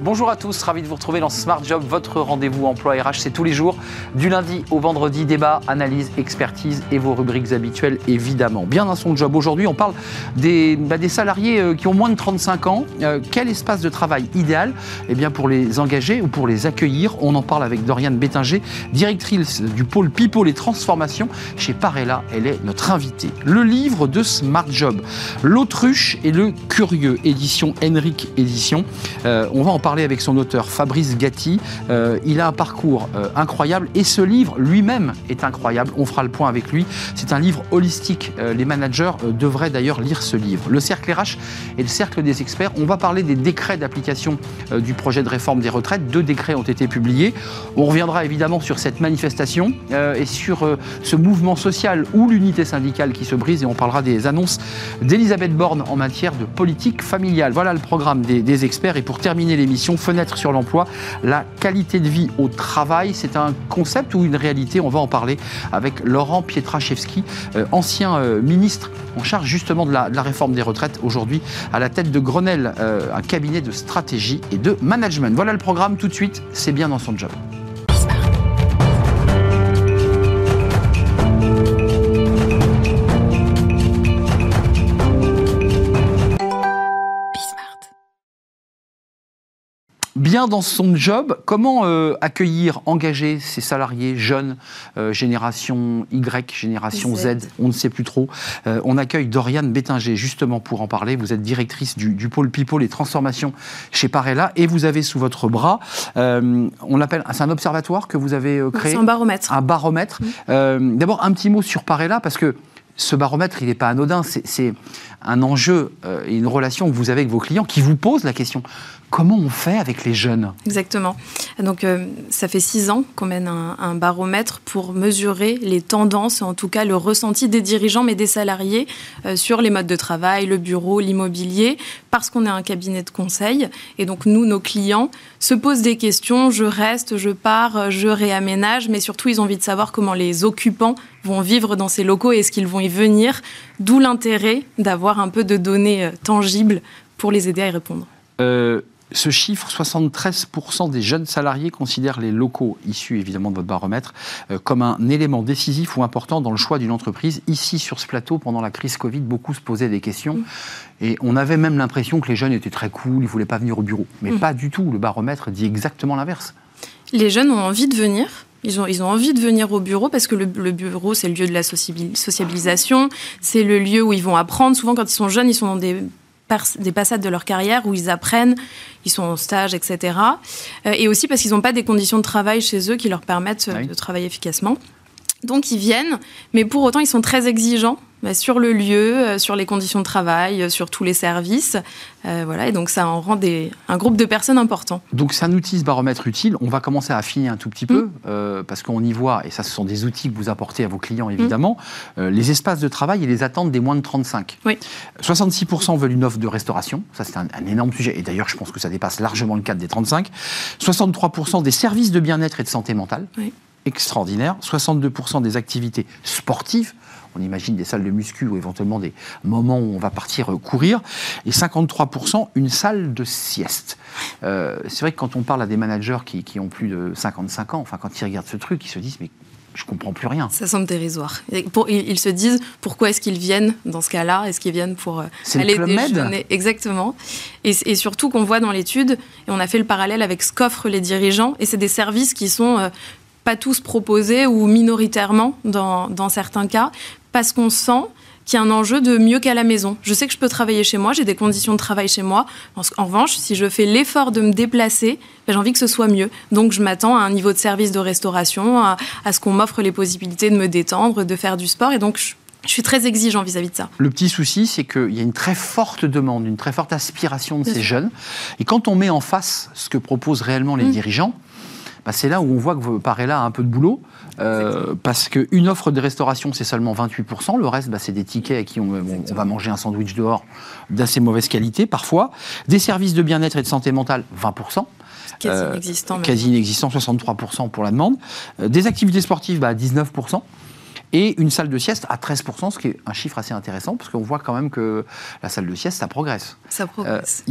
Bonjour à tous, ravi de vous retrouver dans Smart Job, votre rendez-vous emploi RH. C'est tous les jours, du lundi au vendredi, débat, analyse, expertise et vos rubriques habituelles, évidemment. Bien dans son job, aujourd'hui, on parle des, bah, salariés euh, qui ont moins de 35 ans. Euh, quel espace de travail idéal eh bien, pour les engager ou pour les accueillir? On en parle avec Doriane Bétinger, directrice du pôle People et Transformation chez Parella. Elle est notre invitée. Le livre de Smart Job, L'autruche et le curieux, édition Henrik Édition. Euh, on va en parler parler avec son auteur Fabrice Gatti. Euh, il a un parcours euh, incroyable et ce livre lui-même est incroyable. On fera le point avec lui. C'est un livre holistique. Euh, les managers devraient d'ailleurs lire ce livre. Le cercle RH et le cercle des experts. On va parler des décrets d'application du projet de réforme des retraites. Deux décrets ont été publiés. On reviendra évidemment sur cette manifestation et sur ce mouvement social ou l'unité syndicale qui se brise et on parlera des annonces d'Elisabeth Borne en matière de politique familiale. Voilà le programme des, des experts et pour terminer l'émission Fenêtre sur l'emploi, la qualité de vie au travail. C'est un concept ou une réalité? On va en parler avec Laurent Pietraszewski, euh, ancien euh, ministre en charge justement de la, réforme des retraites, aujourd'hui à la tête de Grenelle, euh, un cabinet de stratégie et de management. Voilà le programme tout de suite, c'est bien dans son job. Bien dans son job. Comment euh, accueillir, engager ces salariés jeunes, euh, génération Y, génération Z, on ne sait plus trop. Euh, on accueille Doriane Bétinger justement pour en parler. Vous êtes directrice du, pôle People et transformation chez Parella et vous avez sous votre bras, on l'appelle, c'est un observatoire que vous avez créé? C'est un baromètre. Un baromètre. D'abord un petit mot sur Parella parce que ce baromètre, il n'est pas anodin. C'est un enjeu et une relation que vous avez avec vos clients qui vous posent la question Comment on fait avec les jeunes Exactement. Donc, euh, ça fait six ans qu'on mène un, baromètre pour mesurer les tendances, en tout cas le ressenti des dirigeants, mais des salariés euh, sur les modes de travail, le bureau, l'immobilier, parce qu'on est un cabinet de conseil. Et donc, nous, nos clients, se posent des questions. Je reste, je pars, je réaménage, mais surtout, ils ont envie de savoir comment les occupants vont vivre dans ces locaux et est-ce qu'ils vont y venir. D'où l'intérêt d'avoir un peu de données euh, tangibles pour les aider à y répondre ce chiffre, 73% des jeunes salariés considèrent les locaux, issus évidemment de votre baromètre, euh, comme un élément décisif ou important dans le choix d'une entreprise. Ici, sur ce plateau, pendant la crise Covid, beaucoup se posaient des questions. Mm. Et on avait même l'impression que les jeunes étaient très cool, ils ne voulaient pas venir au bureau. Mais mm. pas du tout. Le baromètre dit exactement l'inverse. Les jeunes ont envie de venir. Ils ont, ils ont envie de venir au bureau parce que le, le bureau, c'est le lieu de la sociabilisation, c'est le lieu où ils vont apprendre. Souvent, quand ils sont jeunes, ils sont dans des des passades de leur carrière où ils apprennent, ils sont en stage, etc. Euh, et aussi parce qu'ils n'ont pas des conditions de travail chez eux qui leur permettent de travailler efficacement. Donc ils viennent, mais pour autant ils sont très exigeants bah, sur le lieu, euh, sur les conditions de travail, euh, sur tous les services. Euh, voilà, et donc ça en rend des, un groupe de personnes important. Donc c'est un outil, ce baromètre utile. On va commencer à affiner un tout petit peu, mm. parce qu'on y voit, et ça ce sont des outils que vous apportez à vos clients évidemment, mm. les espaces de travail et les attentes des moins de 35. Oui. 66% veulent une offre de restauration, ça c'est un, énorme sujet, et d'ailleurs je pense que ça dépasse largement le cadre des 35. 63% des services de bien-être et de santé mentale. Oui extraordinaire. 62% des activités sportives, on imagine des salles de muscu ou éventuellement des moments où on va partir euh, courir, et 53% une salle de sieste. Euh, c'est vrai que quand on parle à des managers qui, ont plus de 55 ans, enfin quand ils regardent ce truc, ils se disent mais je comprends plus rien. Ça semble dérisoire. ils se disent pourquoi est-ce qu'ils viennent dans ce cas-là? Est-ce qu'ils viennent pour euh, aller déjeuner? Exactement. Et, et surtout qu'on voit dans l'étude, et on a fait le parallèle avec ce qu'offrent les dirigeants, et c'est des services qui sont pas tous proposés ou minoritairement dans, dans certains cas, parce qu'on sent qu'il y a un enjeu de mieux qu'à la maison. Je sais que je peux travailler chez moi, j'ai des conditions de travail chez moi. En, revanche, si je fais l'effort de me déplacer, ben, j'ai envie que ce soit mieux. Donc je m'attends à un niveau de service de restauration, à, ce qu'on m'offre les possibilités de me détendre, de faire du sport. Et donc je, suis très exigeant vis-à-vis de ça. Le petit souci, c'est qu'il y a une très forte demande, une très forte aspiration de ces jeunes. Et quand on met en face ce que proposent réellement les mmh. dirigeants, bah, c'est là où on voit que Parella a un peu de boulot. Euh, parce qu'une offre de restauration, c'est seulement 28%. Le reste, bah, c'est des tickets à qui on, va manger un sandwich dehors d'assez mauvaise qualité, parfois. Des services de bien-être et de santé mentale, 20%. Quasi euh, inexistant. quasi inexistant, 63% pour la demande. Euh, des activités sportives, bah, 19%. et une salle de sieste à 13%, ce qui est un chiffre assez intéressant, parce qu'on voit quand même que la salle de sieste, ça progresse. Ça progresse.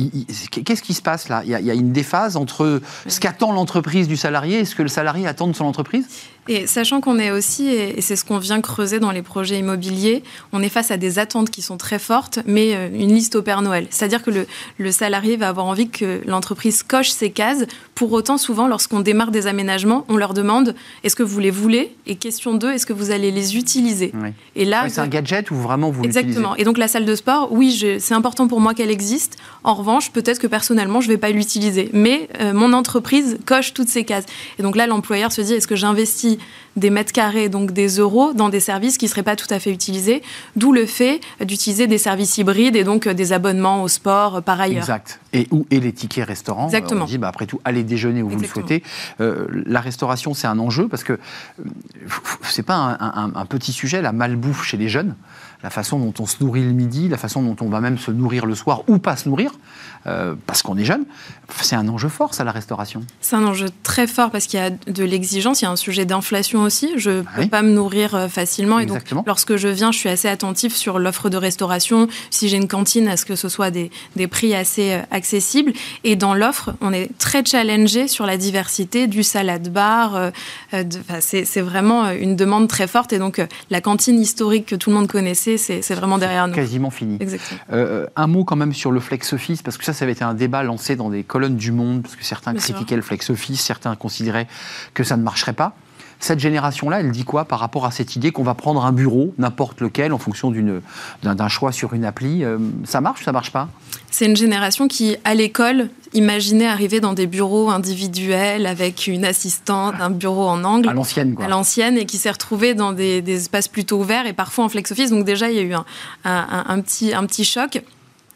Qu'est-ce qui se passe là? Il y, a, une déphase entre ce qu'attend l'entreprise du salarié et ce que le salarié attend de son entreprise? Et sachant qu'on est aussi, et c'est ce qu'on vient creuser dans les projets immobiliers, on est face à des attentes qui sont très fortes, mais euh, une liste au Père Noël. C'est-à-dire que le, le, salarié va avoir envie que l'entreprise coche ses cases. Pour autant, souvent, lorsqu'on démarre des aménagements, on leur demande est-ce que vous les voulez? Et question 2, est-ce que vous allez les utiliser? Et là, c'est un gadget ou vraiment vous Exactement. Et donc la salle de sport, oui, c'est important pour moi qu'elle existe. En revanche, peut-être que personnellement, je ne vais pas l'utiliser. Mais euh, mon entreprise coche toutes ces cases. Et donc là, l'employeur se dit est-ce que j'investis des mètres carrés, donc des euros, dans des services qui ne seraient pas tout à fait utilisés, d'où le fait d'utiliser des services hybrides et donc euh, des abonnements au sport euh, par ailleurs. Exact. Et, où, et les tickets restaurants. Exactement. On dit, bah, après tout, allez déjeuner où vous le souhaitez. Euh, la restauration, c'est un enjeu parce que c'est pas un, un, petit sujet, la malbouffe chez les jeunes la façon dont on se nourrit le midi, la façon dont on va même se nourrir le soir ou pas se nourrir, euh, parce qu'on est jeune, c'est un enjeu fort, ça, la restauration. C'est un enjeu très fort parce qu'il y a de l'exigence, il y a un sujet d'inflation aussi. Je ne peux pas me nourrir euh, facilement. Et donc, lorsque je viens, je suis assez attentif sur l'offre de restauration. Si j'ai une cantine, à ce que ce soit des, des prix assez euh, accessibles? Et dans l'offre, on est très challengé sur la diversité du salade bar. c'est vraiment une demande très forte. Et donc, la cantine historique que tout le monde connaissait, c'est vraiment derrière nous. Quasiment fini. Euh, un mot quand même sur le flex office, parce que ça, ça avait été un débat lancé dans des colonnes du Monde, parce que certains critiquaient le flex office, certains considéraient que ça ne marcherait pas. Cette génération-là, elle dit quoi par rapport à cette idée qu'on va prendre un bureau, n'importe lequel, en fonction d'un choix sur une appli euh, Ça marche ou ça marche pas? C'est une génération qui, à l'école, imaginait arriver dans des bureaux individuels avec une assistante, un bureau en angle. À l'ancienne, quoi. À l'ancienne, et qui s'est retrouvée dans des, espaces plutôt ouverts et parfois en flex office. Donc déjà, il y a eu un, petit, un petit choc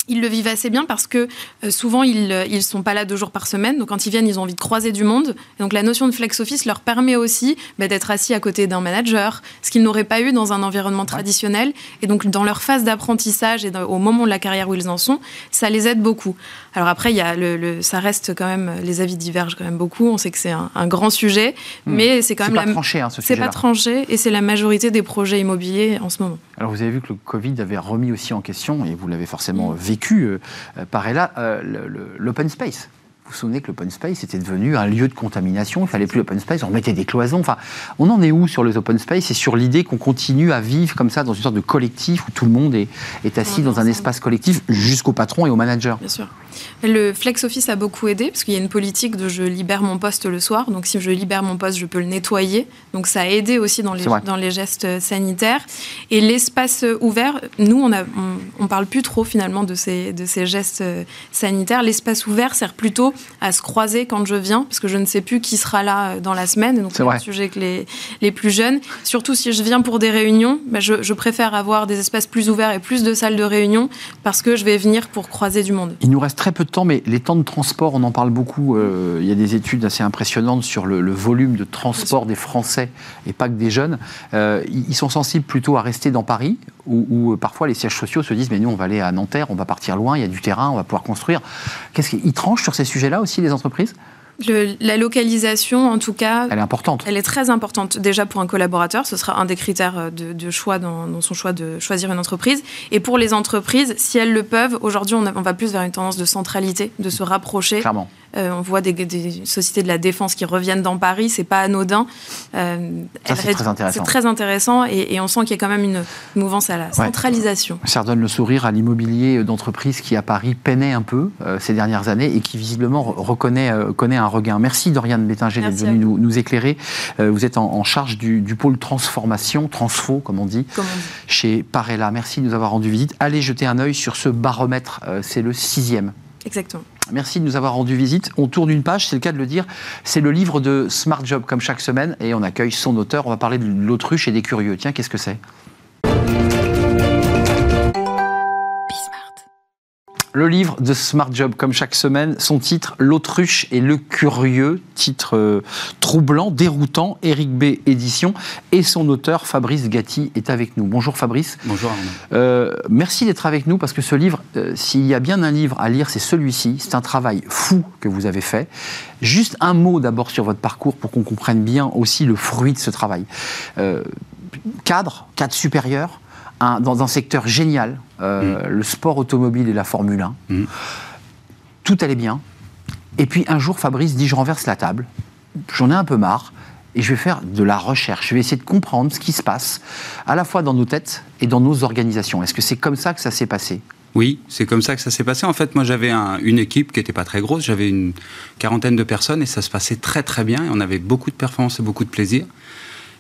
ils le vivent assez bien parce que euh, souvent ils ne euh, sont pas là deux jours par semaine. Donc quand ils viennent, ils ont envie de croiser du monde. Et donc la notion de flex office leur permet aussi bah, d'être assis à côté d'un manager, ce qu'ils n'auraient pas eu dans un environnement traditionnel. Et donc dans leur phase d'apprentissage et au moment de la carrière où ils en sont, ça les aide beaucoup. Alors après, il y a le, ça reste quand même les avis divergent quand même beaucoup. On sait que c'est un, grand sujet, hmm. mais c'est quand même pas tranché hein, ce C'est pas tranché et c'est la majorité des projets immobiliers en ce moment. Alors vous avez vu que le Covid avait remis aussi en question et vous l'avez forcément hmm. Vécu euh, par là euh, l'open space vous vous souvenez que l'open space était devenu un lieu de contamination, il fallait plus l'open space, on mettait des cloisons. Enfin, on en est où sur les open space et sur l'idée qu'on continue à vivre comme ça dans une sorte de collectif où tout le monde est, est assis dans un espace collectif jusqu'au patron et au manager? Bien sûr. Le flex office a beaucoup aidé parce qu'il y a une politique de je libère mon poste le soir. Donc si je libère mon poste, je peux le nettoyer. Donc ça a aidé aussi dans les, dans les gestes sanitaires. Et l'espace ouvert, nous, on ne on, parle plus trop finalement de ces, de ces gestes sanitaires. L'espace ouvert sert plutôt à se croiser quand je viens, parce que je ne sais plus qui sera là euh, dans la semaine. Donc c'est un sujet que les, les plus jeunes. Surtout si je viens pour des réunions, bah, je, je, préfère avoir des espaces plus ouverts et plus de salles de réunion, parce que je vais venir pour croiser du monde. Il nous reste très peu de temps, mais les temps de transport, on en parle beaucoup. Euh, il y a des études assez impressionnantes sur le, volume de transport des Français, et pas que des jeunes. Euh, ils sont sensibles plutôt à rester dans Paris, où, parfois les sièges sociaux se disent, mais nous, on va aller à Nanterre, on va partir loin, il y a du terrain, on va pouvoir construire. Qu'est-ce qu'ils tranchent sur ces sujets là aussi, les entreprises la localisation, en tout cas, elle est importante. Elle est très importante. Déjà pour un collaborateur, ce sera un des critères euh, de, choix dans, son choix de choisir une entreprise. Et pour les entreprises, si elles le peuvent, aujourd'hui, on, on, va plus vers une tendance de centralité, de se rapprocher. Clairement. Euh, on voit des, sociétés de la défense qui reviennent dans Paris, c'est pas anodin. Euh, c'est très intéressant. C'est très intéressant et, on sent qu'il y a quand même une mouvance à la centralisation. Ça redonne le sourire à l'immobilier d'entreprise qui à Paris peinait un peu euh, ces dernières années et qui visiblement reconnaît connaît un regain. Merci Doriane Bétinger d'être venue nous, éclairer. vous êtes en, charge du, pôle transformation, transfo comme on dit, chez Parella. Merci de nous avoir rendu visite. Allez jeter un œil sur ce baromètre, c'est le sixième. Exactement. Merci de nous avoir rendu visite. On tourne une page, c'est le cas de le dire. C'est le livre de Smart Job, comme chaque semaine, et on accueille son auteur. On va parler de l'autruche et des curieux. Tiens, qu'est-ce que c'est? Le livre de Smart Job, comme chaque semaine, son titre L'autruche et le curieux, titre euh, troublant, déroutant, Eric B. Édition, et son auteur Fabrice Gatti est avec nous. Bonjour Fabrice. Bonjour euh, merci d'être avec nous parce que ce livre, euh, s'il y a bien un livre à lire, c'est celui-ci. C'est un travail fou que vous avez fait. Juste un mot d'abord sur votre parcours pour qu'on comprenne bien aussi le fruit de ce travail cadre, cadre supérieur, dans un secteur génial, euh, mm. le sport automobile et la Formule 1. Mm. Tout allait bien. Et puis un jour, Fabrice dit, je renverse la table, j'en ai un peu marre, et je vais faire de la recherche. Je vais essayer de comprendre ce qui se passe, à la fois dans nos têtes et dans nos organisations. Est-ce que c'est comme ça que ça s'est passé? Oui, c'est comme ça que ça s'est passé. En fait, moi, j'avais une équipe qui n'était pas très grosse. J'avais une quarantaine de personnes et ça se passait très très bien. Et on avait beaucoup de performances et beaucoup de plaisir.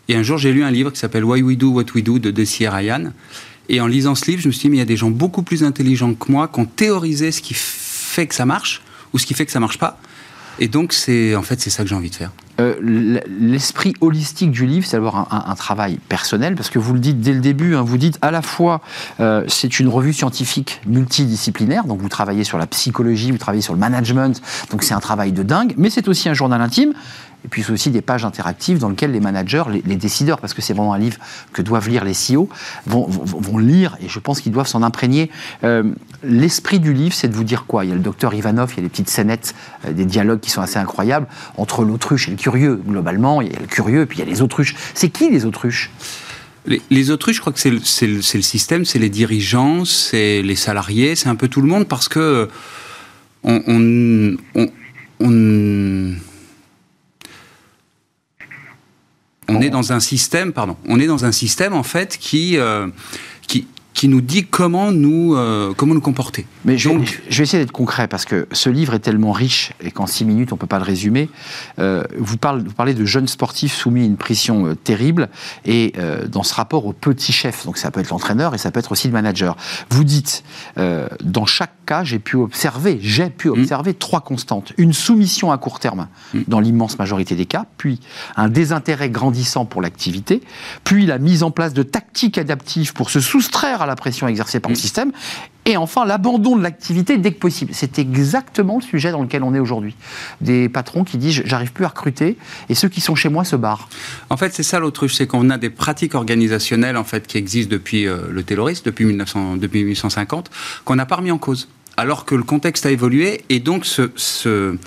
Et un jour, j'ai lu un livre qui s'appelle Why We Do What We Do de Desi Ryan. Et en lisant ce livre, je me suis dit, mais il y a des gens beaucoup plus intelligents que moi qui ont théorisé ce qui fait que ça marche ou ce qui fait que ça marche pas. Et donc, c'est en fait, c'est ça que j'ai envie de faire. Euh, l'esprit holistique du livre, c'est d'avoir un, travail personnel, parce que vous le dites dès le début, hein, vous dites à la fois, euh, c'est une revue scientifique multidisciplinaire, donc vous travaillez sur la psychologie, vous travaillez sur le management, donc c'est un travail de dingue, mais c'est aussi un journal intime, et puis c'est aussi des pages interactives dans lesquelles les managers, les, décideurs, parce que c'est vraiment un livre que doivent lire les CEO, vont, lire, et je pense qu'ils doivent s'en imprégner. Euh, l'esprit du livre, c'est de vous dire quoi? Il y a le docteur Ivanov, il y a des petites scénettes, euh, des dialogues qui sont assez incroyables, entre l'autruche et le curieux. Globalement, il y a le curieux, puis il y a les autruches. C'est qui les autruches? Les, autruches, je crois que c'est le, le, système, c'est les dirigeants, c'est les salariés, c'est un peu tout le monde, parce que on, on, on on est dans un système, pardon, on est dans un système en fait qui, euh, qui, nous dit comment nous, euh, comment nous comporter. Mais je, vais essayer d'être concret parce que ce livre est tellement riche et qu'en six minutes on ne peut pas le résumer. Euh, vous, parlez, vous, parlez, de jeunes sportifs soumis à une pression euh, terrible et dans ce rapport au petit chef, donc ça peut être l'entraîneur et ça peut être aussi le manager. Vous dites, dans chaque cas, j'ai pu observer, j'ai pu mmh. observer trois constantes. Une soumission à court terme mmh. dans l'immense majorité des cas, puis un désintérêt grandissant pour l'activité, puis la mise en place de tactiques adaptives pour se soustraire à la pression exercée par le système, et enfin l'abandon de l'activité dès que possible. C'est exactement le sujet dans lequel on est aujourd'hui. Des patrons qui disent j'arrive plus à recruter, et ceux qui sont chez moi se barrent. En fait, c'est ça l'autruche, c'est qu'on a des pratiques organisationnelles en fait qui existent depuis euh, le terrorisme, depuis, 1900, depuis 1850, qu'on n'a pas remis en cause, alors que le contexte a évolué, et donc ce, ce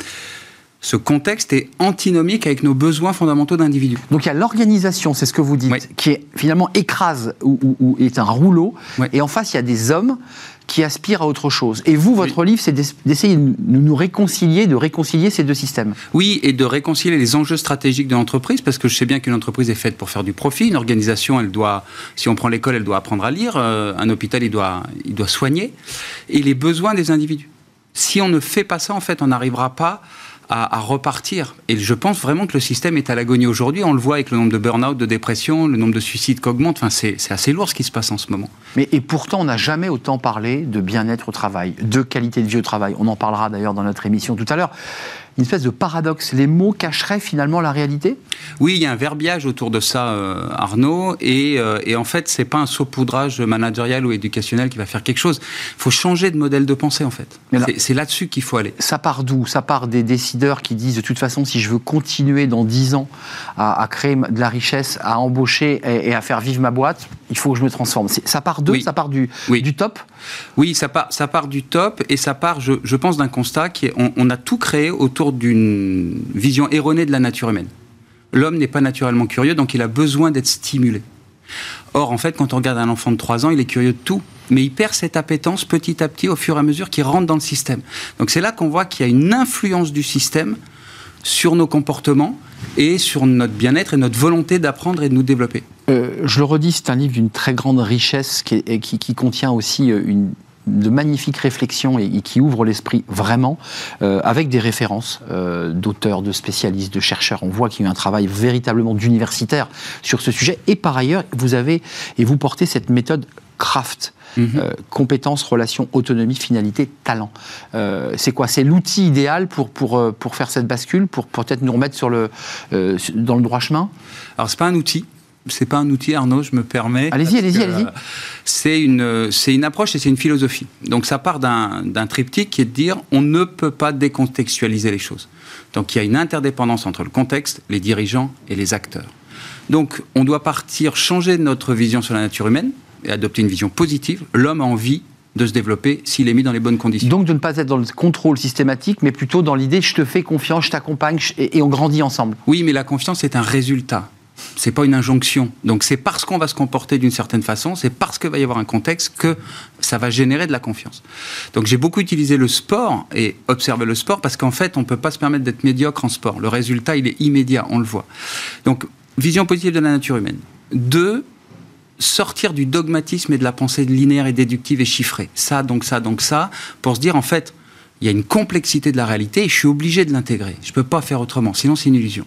ce contexte est antinomique avec nos besoins fondamentaux d'individus. Donc il y a l'organisation, c'est ce que vous dites, qui est finalement écrase ou, est un rouleau, et en face il y a des hommes qui aspirent à autre chose. Et vous, votre livre, c'est d'essayer de nous réconcilier, de réconcilier ces deux systèmes. Oui, et de réconcilier les enjeux stratégiques de l'entreprise, parce que je sais bien qu'une entreprise est faite pour faire du profit. Une organisation, elle doit, si on prend l'école, elle doit apprendre à lire. Euh, un hôpital, il doit, il doit soigner. Et les besoins des individus. Si on ne fait pas ça, en fait, on n'arrivera pas à, repartir. Et je pense vraiment que le système est à l'agonie aujourd'hui. On le voit avec le nombre de burn-out, de dépression, le nombre de suicides qui augmente. Enfin, c'est assez lourd ce qui se passe en ce moment. Mais et pourtant, on n'a jamais autant parlé de bien-être au travail, de qualité de vie au travail. On en parlera d'ailleurs dans notre émission tout à l'heure une espèce de paradoxe. Les mots cacheraient finalement la réalité? Oui, il y a un verbiage autour de ça, euh, Arnaud. Et, euh, et, en fait, c'est pas un saupoudrage managérial ou éducationnel qui va faire quelque chose. Il faut changer de modèle de pensée, en fait. C'est là-dessus qu'il faut aller. Ça part d'où? Ça part des décideurs qui disent, de toute façon, si je veux continuer dans 10 ans à, créer de la richesse, à embaucher et, à faire vivre ma boîte, il faut que je me transforme. Ça part d'eux Ça part du, du top? Oui, ça part, ça part du top et ça part, je, pense, d'un constat qui est on, on a tout créé autour d'une vision erronée de la nature humaine. L'homme n'est pas naturellement curieux, donc il a besoin d'être stimulé. Or, en fait, quand on regarde un enfant de 3 ans, il est curieux de tout, mais il perd cette appétence petit à petit au fur et à mesure qu'il rentre dans le système. Donc c'est là qu'on voit qu'il y a une influence du système sur nos comportements et sur notre bien-être et notre volonté d'apprendre et de nous développer. Euh, je le redis, c'est un livre d'une très grande richesse qui, qui contient aussi euh, une de magnifiques réflexions et, qui ouvrent l'esprit vraiment, euh, avec des références euh, d'auteurs, de spécialistes, de chercheurs. On voit qu'il y a eu un travail véritablement d'universitaire sur ce sujet. Et par ailleurs, vous avez et vous portez cette méthode craft. Mhm. Euh, compétences, relations, autonomie, finalité, talent. c'est quoi? C'est l'outil idéal pour, pour, pour faire cette bascule, pour peut-être nous remettre sur le, dans le droit chemin? Alors, c'est pas un outil, c'est pas un outil, Arnaud, je me permets. Allez-y, allez-y, allez-y. C'est une, c'est une approche et c'est une philosophie. Donc ça part d'un triptyque qui est de dire on ne peut pas décontextualiser les choses. Donc il y a une interdépendance entre le contexte, les dirigeants et les acteurs. Donc on doit partir, changer notre vision sur la nature humaine et adopter une vision positive. L'homme a envie de se développer s'il est mis dans les bonnes conditions. Donc de ne pas être dans le contrôle systématique, mais plutôt dans l'idée je te fais confiance, je t'accompagne et on grandit ensemble. Oui, mais la confiance est un résultat c'est pas une injonction. Donc c'est parce qu'on va se comporter d'une certaine façon, c'est parce qu'il va y avoir un contexte que ça va générer de la confiance. Donc j'ai beaucoup utilisé le sport et observé le sport parce qu'en fait on peut pas se permettre d'être médiocre en sport. Le résultat il est immédiat, on le voit. Donc vision positive de la nature humaine. Deux, sortir du dogmatisme et de la pensée linéaire et déductive et chiffrée. Ça, donc ça, donc ça, pour se dire en fait, il y a une complexité de la réalité et je suis obligé de l'intégrer. Je ne peux pas faire autrement, sinon c'est une illusion.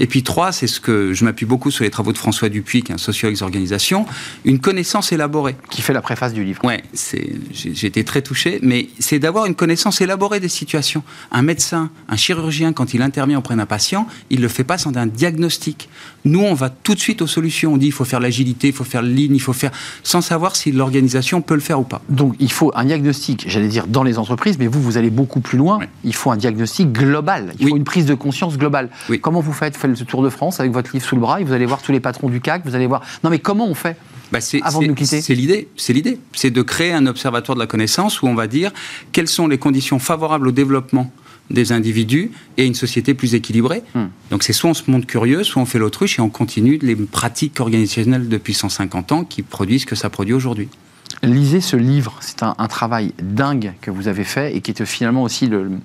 Et puis trois, c'est ce que je m'appuie beaucoup sur les travaux de François Dupuis, qui est un sociologue d'organisation, une connaissance élaborée. Qui fait la préface du livre. Oui, j'ai été très touché, mais c'est d'avoir une connaissance élaborée des situations. Un médecin, un chirurgien, quand il intervient auprès d'un patient, il ne le fait pas sans un diagnostic. Nous, on va tout de suite aux solutions. On dit il faut faire l'agilité, il faut faire le il faut faire. sans savoir si l'organisation peut le faire ou pas. Donc il faut un diagnostic, j'allais dire, dans les entreprises, mais vous, vous allez beaucoup plus loin. Il faut un diagnostic global. Il faut une prise de conscience globale. Comment vous faites Vous faites le Tour de France avec votre livre sous le bras et vous allez voir tous les patrons du CAC, vous allez voir. Non, mais comment on fait bah avant de nous quitter C'est l'idée. C'est l'idée. C'est de créer un observatoire de la connaissance où on va dire quelles sont les conditions favorables au développement des individus et une société plus équilibrée. Hmm. Donc c'est soit on se montre curieux, soit on fait l'autruche et on continue les pratiques organisationnelles depuis 150 ans qui produisent ce que ça produit aujourd'hui. Lisez ce livre, c'est un, travail dingue que vous avez fait et qui est finalement aussi le,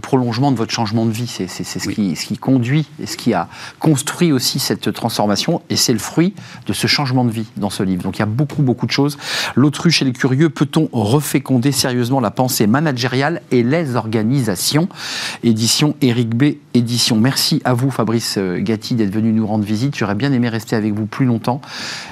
prolongement de votre changement de vie. C'est ce, qui, ce qui conduit et ce qui a construit aussi cette transformation et c'est le fruit de ce changement de vie dans ce livre. Donc il y a beaucoup, beaucoup de choses. L'autruche et les curieux, peut-on reféconder sérieusement la pensée managériale et les organisations? Édition Eric B. Édition. Merci à vous, Fabrice Gatti, d'être venu nous rendre visite. J'aurais bien aimé rester avec vous plus longtemps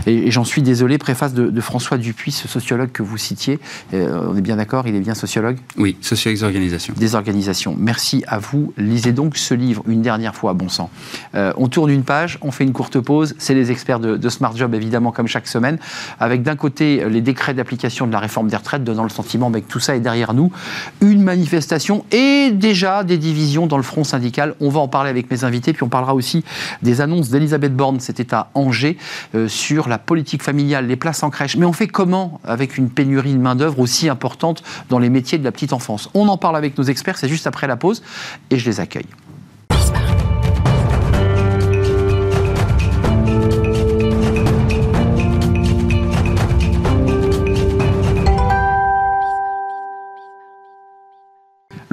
et, j'en suis désolé. Préface de, de François Dupuis, ce sociologue que vous citiez. Euh, on est bien d'accord, il est bien sociologue Oui, sociologue des organisations. Des organisations. Merci à vous. Lisez donc ce livre une dernière fois, bon sang. Euh, on tourne une page, on fait une courte pause. C'est les experts de, Smart Job, évidemment, comme chaque semaine, avec d'un côté les décrets d'application de la réforme des retraites, donnant le sentiment que tout ça est derrière nous, une manifestation et déjà des divisions dans le front syndical. On va en parler avec mes invités, puis on parlera aussi des annonces d'Elisabeth Borne, c'était à Angers, euh, sur la politique familiale, les places en crèche. Mais on fait comment avec une pénurie de main-d'œuvre aussi importante dans les métiers de la petite enfance. On en parle avec nos experts, c'est juste après la pause, et je les accueille.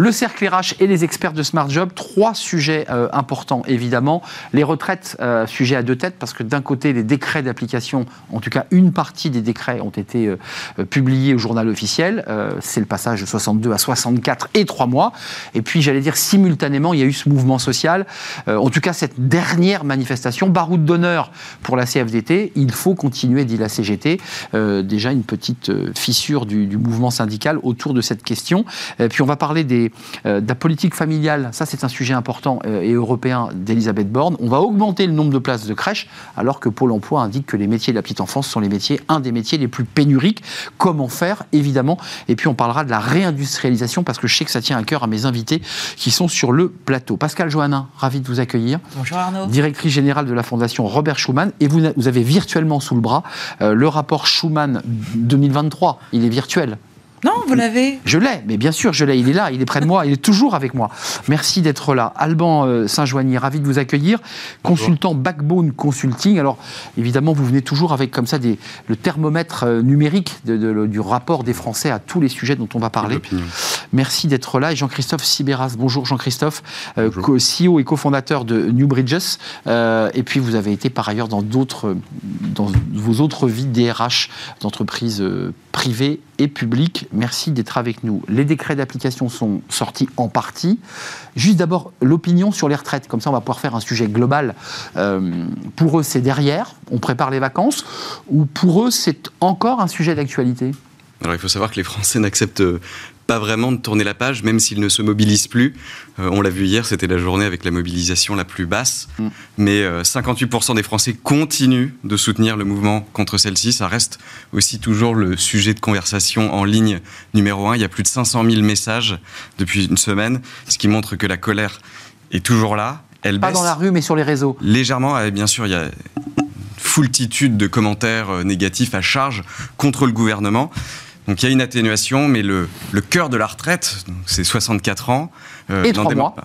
Le cercle RH et les experts de Smart Job, trois sujets euh, importants évidemment. Les retraites, euh, sujet à deux têtes, parce que d'un côté, les décrets d'application, en tout cas une partie des décrets ont été euh, publiés au journal officiel. C'est le passage de 62 à 64 et trois mois. Et puis, j'allais dire, simultanément, il y a eu ce mouvement social. en tout cas, cette dernière manifestation, baroud d'honneur pour la CFDT. Il faut continuer, dit la CGT. déjà, une petite fissure du, du, mouvement syndical autour de cette question. Puis, on va parler des euh, de la politique familiale, ça c'est un sujet important euh, et européen d'Elisabeth Borne. On va augmenter le nombre de places de crèches, alors que Pôle emploi indique que les métiers de la petite enfance sont les métiers, un des métiers les plus pénuriques. Comment faire, évidemment? Et puis on parlera de la réindustrialisation, parce que je sais que ça tient à cœur à mes invités qui sont sur le plateau. Pascal Johannin, ravi de vous accueillir. Bonjour Arnaud. Directrice générale de la Fondation Robert Schuman. Et vous, vous avez virtuellement sous le bras euh, le rapport Schuman 2023. Il est virtuel. Non, vous l'avez Je l'ai, mais bien sûr, je l'ai. Il est là, il est près de moi, il est toujours avec moi. Merci d'être là. Alban euh, Saint-Joigny, ravi de vous accueillir. Consultant Backbone Consulting. Alors, évidemment, vous venez toujours avec comme ça des, le thermomètre euh, numérique du rapport des Français à tous les sujets dont on va parler. Merci d'être là. Et Jean-Christophe Sibéras. Bonjour Jean-Christophe, euh, CEO et cofondateur de New Bridges. et puis, vous avez été par ailleurs dans d'autres, dans vos autres vies DRH d'entreprises privées et publiques. Merci d'être avec nous. Les décrets d'application sont sortis en partie. Juste d'abord, l'opinion sur les retraites. Comme ça, on va pouvoir faire un sujet global. Euh, pour eux, c'est derrière, on prépare les vacances, ou pour eux, c'est encore un sujet d'actualité? Alors il faut savoir que les Français n'acceptent pas vraiment de tourner la page, même s'ils ne se mobilisent plus. Euh, on l'a vu hier, c'était la journée avec la mobilisation la plus basse. Mm. Mais 58% euh, des Français continuent de soutenir le mouvement contre celle-ci. Ça reste aussi toujours le sujet de conversation en ligne numéro un. Il y a plus de 500 000 messages depuis une semaine, ce qui montre que la colère est toujours là. Elle pas dans la rue, mais sur les réseaux. Légèrement, bien sûr, il y a foultitude de commentaires euh, négatifs à charge contre le gouvernement. Donc il y a une atténuation, mais le, le cœur de la retraite, c'est 64 ans. Euh, et trois mois.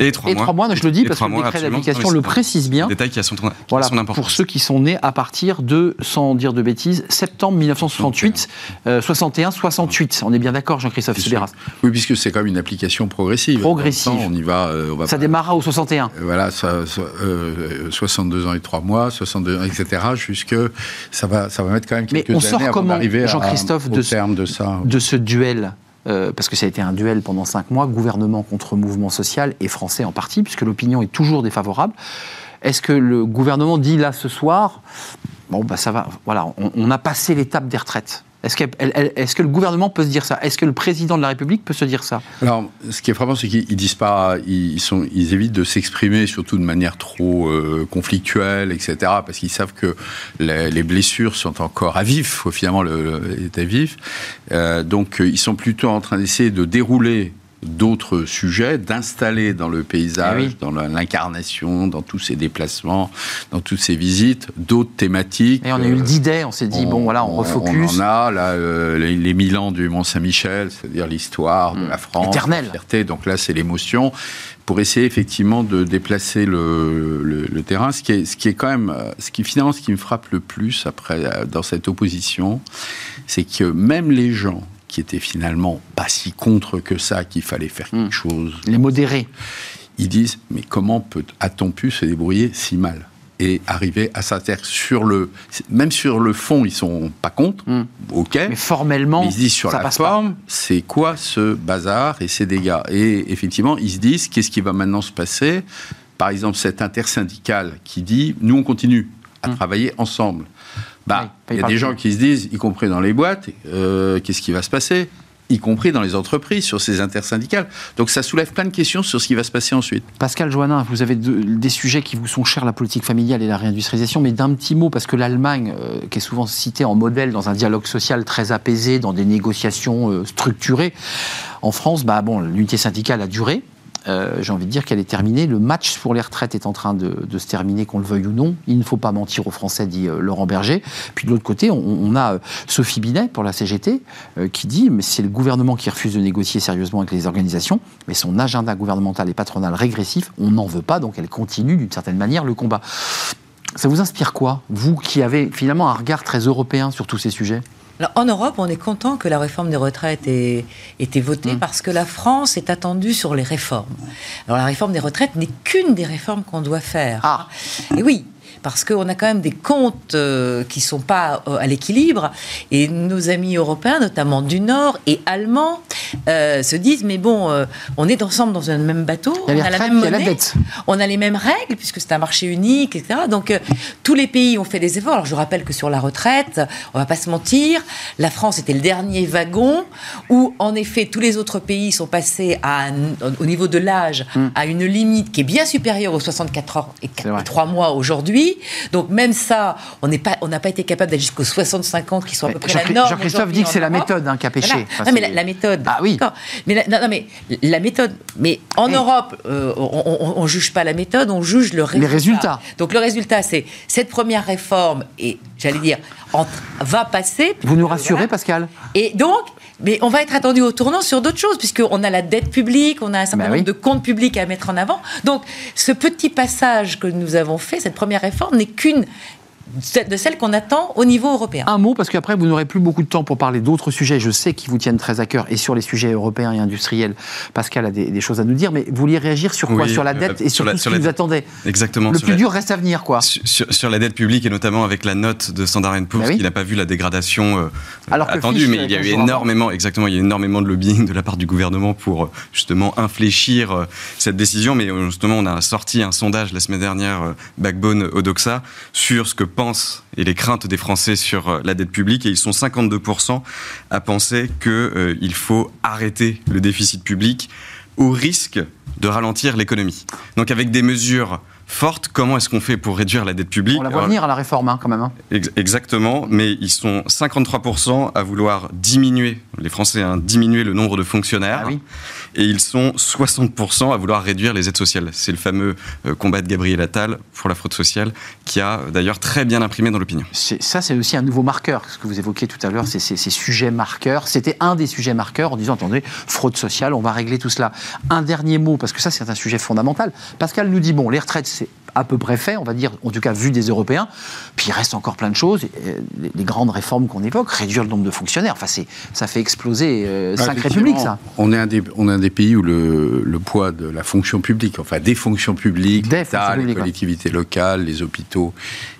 Et trois, et mois. mois. je le dis parce que le décret d'application le précise bien. Détail qui a son, voilà, Pour ceux qui sont nés à partir de, sans dire de bêtises, septembre 1968, 61, 68. On est bien d'accord, Jean-Christophe Sibéras Oui, puisque c'est quand même une application progressive. Progressive. on y va. Euh, on va ça démarra au 61. Voilà, ça, 62 ans et 3 mois, 62 ans, etc. Jusque ça va, ça va mettre quand même quelques Mais on sort années comment, Jean-Christophe, de, de, ça. de ce duel euh, parce que ça a été un duel pendant cinq mois, gouvernement contre mouvement social et français en partie, puisque l'opinion est toujours défavorable. Est-ce que le gouvernement dit là ce soir, bon bah ça va, voilà, on a passé l'étape des retraites est-ce que, le gouvernement peut se dire ça? Est-ce que le président de la République peut se dire ça? Alors, ce qui est frappant, c'est qu'ils disent pas, ils, évitent de s'exprimer, surtout de manière trop euh, conflictuelle, etc., parce qu'ils savent que les, blessures sont encore à vif, finalement, le, est à vif. Euh, donc, ils sont plutôt en train d'essayer de dérouler d'autres sujets, d'installer dans le paysage, eh dans l'incarnation, dans tous ces déplacements, dans toutes ces visites, d'autres thématiques. Et on a eu d'idées, on s'est dit, bon voilà, on, refocus. On en a, là, euh, les, mille ans du Mont-Saint-Michel, c'est-à-dire l'histoire de hmm. la France, Éternelle. la fierté, donc là c'est l'émotion, pour essayer effectivement de déplacer le, le, terrain, ce qui, est, ce qui est quand même, ce qui finalement, ce qui me frappe le plus après, euh, dans cette opposition, c'est que même les gens qui étaient finalement pas si contre que ça, qu'il fallait faire quelque hmm. chose. Les modérés. Ils disent, mais comment a-t-on pu se débrouiller si mal et arriver à s'intéresser sur le même sur le fond ils sont pas contre hmm. ok mais formellement ils se disent sur la forme c'est quoi ce bazar et ces dégâts? Et effectivement ils se disent qu'est-ce qui va maintenant se passer? Par exemple cette intersyndicale qui dit nous on continue à hmm. travailler ensemble bah, il y a des gens qui se disent, y compris dans les boîtes, euh, qu'est-ce qui va se passer? Y compris dans les entreprises, sur ces intersyndicales. Donc ça soulève plein de questions sur ce qui va se passer ensuite. Pascal Joannin, vous avez des sujets qui vous sont chers, la politique familiale et la réindustrialisation, mais d'un petit mot, parce que l'Allemagne, euh, qui est souvent citée en modèle dans un dialogue social très apaisé, dans des négociations euh, structurées, en France, bah, bon, l'unité syndicale a duré, euh, j'ai envie de dire qu'elle est terminée. Le match pour les retraites est en train de, se terminer, qu'on le veuille ou non. Il ne faut pas mentir aux Français, dit euh, Laurent Berger. Puis de l'autre côté, on, a euh, Sophie Binet pour la CGT qui dit mais c'est le gouvernement qui refuse de négocier sérieusement avec les organisations, mais son agenda gouvernemental et patronal régressif, on n'en veut pas, donc elle continue d'une certaine manière le combat. Ça vous inspire quoi, vous qui avez finalement un regard très européen sur tous ces sujets? En Europe, on est content que la réforme des retraites ait, été votée mm. parce que la France est attendue sur les réformes. Alors la réforme des retraites n'est qu'une des réformes qu'on doit faire. Ah. Et oui, parce qu'on a quand même des comptes euh, qui sont pas euh, à l'équilibre. Et nos amis européens, notamment du Nord et allemands, euh, se disent mais bon, on est ensemble dans un même bateau, on a la même monnaie, on a les mêmes règles puisque c'est un marché unique, etc. Donc tous les pays ont fait des efforts. Alors je rappelle que sur la retraite, on va pas se mentir, la France était le dernier wagon où en effet tous les autres pays sont passés à, au niveau de l'âge hmm. à une limite qui est bien supérieure aux 64 ans et 3 mois aujourd'hui. Donc même ça, on n'a pas, pas été capable d'aller jusqu'aux 65 ans, qui sont à peu près la norme. Jean-Christophe dit que c'est la méthode hein, qui a péché. non, mais la, méthode. Ah oui. Mais la, non, mais la méthode. Mais en Europe, euh, on, ne juge pas la méthode, on juge le résultat. Les résultats. Donc le résultat, c'est cette première réforme et j'allais dire va passer. Vous nous rassurez, Pascal. Et donc, mais on va être attendu au tournant sur d'autres choses, puisqu'on a la dette publique, on a un certain bah nombre de comptes publics à mettre en avant. Donc, ce petit passage que nous avons fait, cette première réforme, n'est qu'une de celle qu'on attend au niveau européen. Un mot, parce qu'après, vous n'aurez plus beaucoup de temps pour parler d'autres sujets, je sais qu'ils vous tiennent très à cœur, et sur les sujets européens et industriels, Pascal a des, choses à nous dire, mais vous vouliez réagir sur quoi? Sur la dette euh, et sur, tout ce qui nous attendait Exactement. Le plus dur reste à venir, quoi. Sur, la dette publique, et notamment avec la note de Standard Poor's, bah qui n'a pas vu la dégradation euh, attendue, mais il y a eu énormément, exactement, il y a énormément de lobbying de la part du gouvernement pour euh, justement infléchir cette décision, mais justement, on a sorti un sondage la semaine dernière, Backbone Odoxa, sur ce que et les craintes des Français sur euh, la dette publique. Et ils sont 52% à penser qu'il euh, faut arrêter le déficit public au risque de ralentir l'économie. Donc avec des mesures forte. Comment est-ce qu'on fait pour réduire la dette publique On la voit venir à la réforme, hein, quand même. Hein. exactement, mais ils sont 53% à vouloir diminuer, les Français, hein, diminuer le nombre de fonctionnaires. Ah et ils sont 60% à vouloir réduire les aides sociales. C'est le fameux euh, combat de Gabriel Attal pour la fraude sociale qui a euh, d'ailleurs très bien imprimé dans l'opinion. Ça, c'est aussi un nouveau marqueur. Ce que vous évoquiez tout à l'heure, c'est ces, sujets marqueurs. C'était un des sujets marqueurs en disant, attendez, fraude sociale, on va régler tout cela. Un dernier mot, parce que ça, c'est un sujet fondamental. Pascal nous dit, bon, les retraites, à peu près fait, on va dire, en tout cas vu des Européens. Puis il reste encore plein de choses. Les, grandes réformes qu'on évoque, réduire le nombre de fonctionnaires, enfin, ça fait exploser euh, cinq républiques, ça. On est un des, on est un des pays où le, le, poids de la fonction publique, enfin des fonctions publiques, des les collectivités locales, les hôpitaux,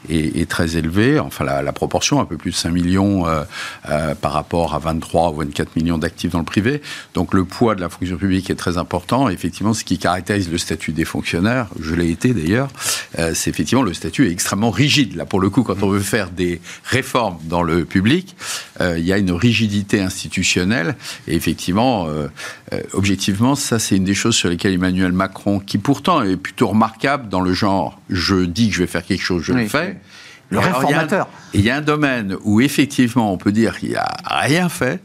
est, très élevé. Enfin, la, proportion, un peu plus de 5 millions euh, euh, par rapport à 23 ou 24 millions d'actifs dans le privé. Donc le poids de la fonction publique est très important. effectivement, ce qui caractérise le statut des fonctionnaires, je l'ai été d'ailleurs, euh, c'est effectivement le statut est extrêmement rigide. Là, pour le coup, quand on veut faire des réformes dans le public, il y a une rigidité institutionnelle. Et effectivement, objectivement, ça, c'est une des choses sur lesquelles Emmanuel Macron, qui pourtant est plutôt remarquable dans le genre, je dis que je vais faire quelque chose, je le fais le réformateur. Il y, a un domaine où effectivement on peut dire qu'il a rien fait,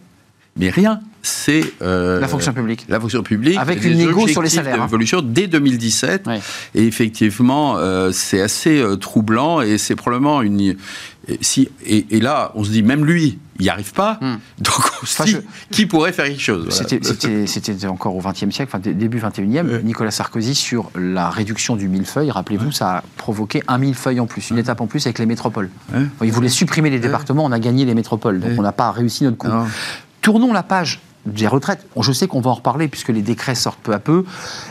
mais rien. C'est euh, la fonction publique. La fonction publique. Avec une négo sur les salaires. L'évolution hein. dès 2017. Et effectivement, euh, c'est assez euh, troublant et c'est probablement une, et, si, et, là, on se dit, même lui, il n'y arrive pas. Hmm. Donc, qui pourrait faire quelque chose C'était encore au XXe siècle, enfin, début XXIe, Nicolas Sarkozy sur la réduction du millefeuille. Rappelez-vous, ça a provoqué un millefeuille en plus, une étape en plus avec les métropoles. Il voulait supprimer les départements, on a gagné les métropoles. Donc, on n'a pas réussi notre coup. Tournons la page des retraites. Je sais qu'on va en reparler puisque les décrets sortent peu à peu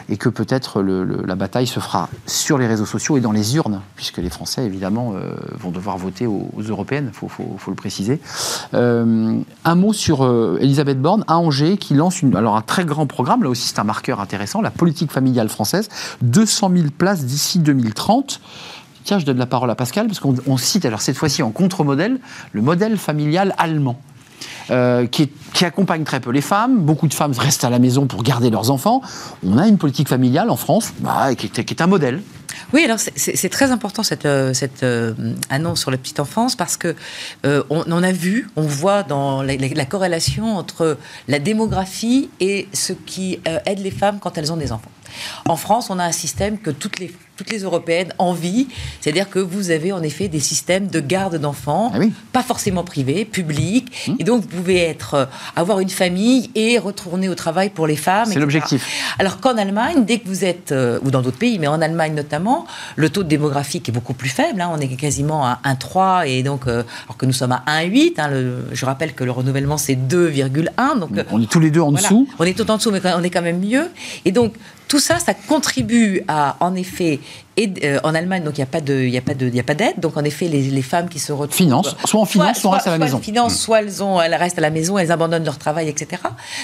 et que peut-être la bataille se fera sur les réseaux sociaux et dans les urnes, puisque les Français, évidemment, euh, vont devoir voter aux, européennes, il faut, le préciser. Euh, un mot sur euh, Elisabeth Borne à Angers qui lance alors un très grand programme, là aussi c'est un marqueur intéressant, la politique familiale française, 200 000 places d'ici 2030. Tiens, je donne la parole à Pascal, parce qu'on cite alors cette fois-ci en contre-modèle le modèle familial allemand. Euh, qui, accompagne très peu les femmes. Beaucoup de femmes restent à la maison pour garder leurs enfants. On a une politique familiale en France bah, qui, est, un modèle. Oui, alors c'est très important cette, euh, cette euh, annonce sur la petite enfance parce que on, a vu, on voit dans la, la, corrélation entre la démographie et ce qui aide les femmes quand elles ont des enfants. En France, on a un système que toutes les toutes les européennes envient, c'est-à-dire que vous avez en effet des systèmes de garde d'enfants, ah pas forcément privés, publics, mmh. et donc vous pouvez être, euh, avoir une famille et retourner au travail pour les femmes. C'est l'objectif. Alors qu'en Allemagne, dès que vous êtes, euh, ou dans d'autres pays, mais en Allemagne notamment, le taux de démographique est beaucoup plus faible. Hein. on est quasiment à 1,3 et donc, euh, alors que nous sommes à 1,8. Hein, je rappelle que le renouvellement c'est 2,1. Donc on est tous les deux en dessous. On est tout en dessous, mais on est quand même mieux. Et donc tout ça, ça contribue à, en effet, et euh, en Allemagne, donc il n'y a pas de, il a pas de, il a pas d'aide. Donc en effet, les, les, femmes qui se retrouvent finance, soit en finance, soit, restent à la maison. Finance, soit elles ont, elles restent à la maison, elles abandonnent leur travail, etc.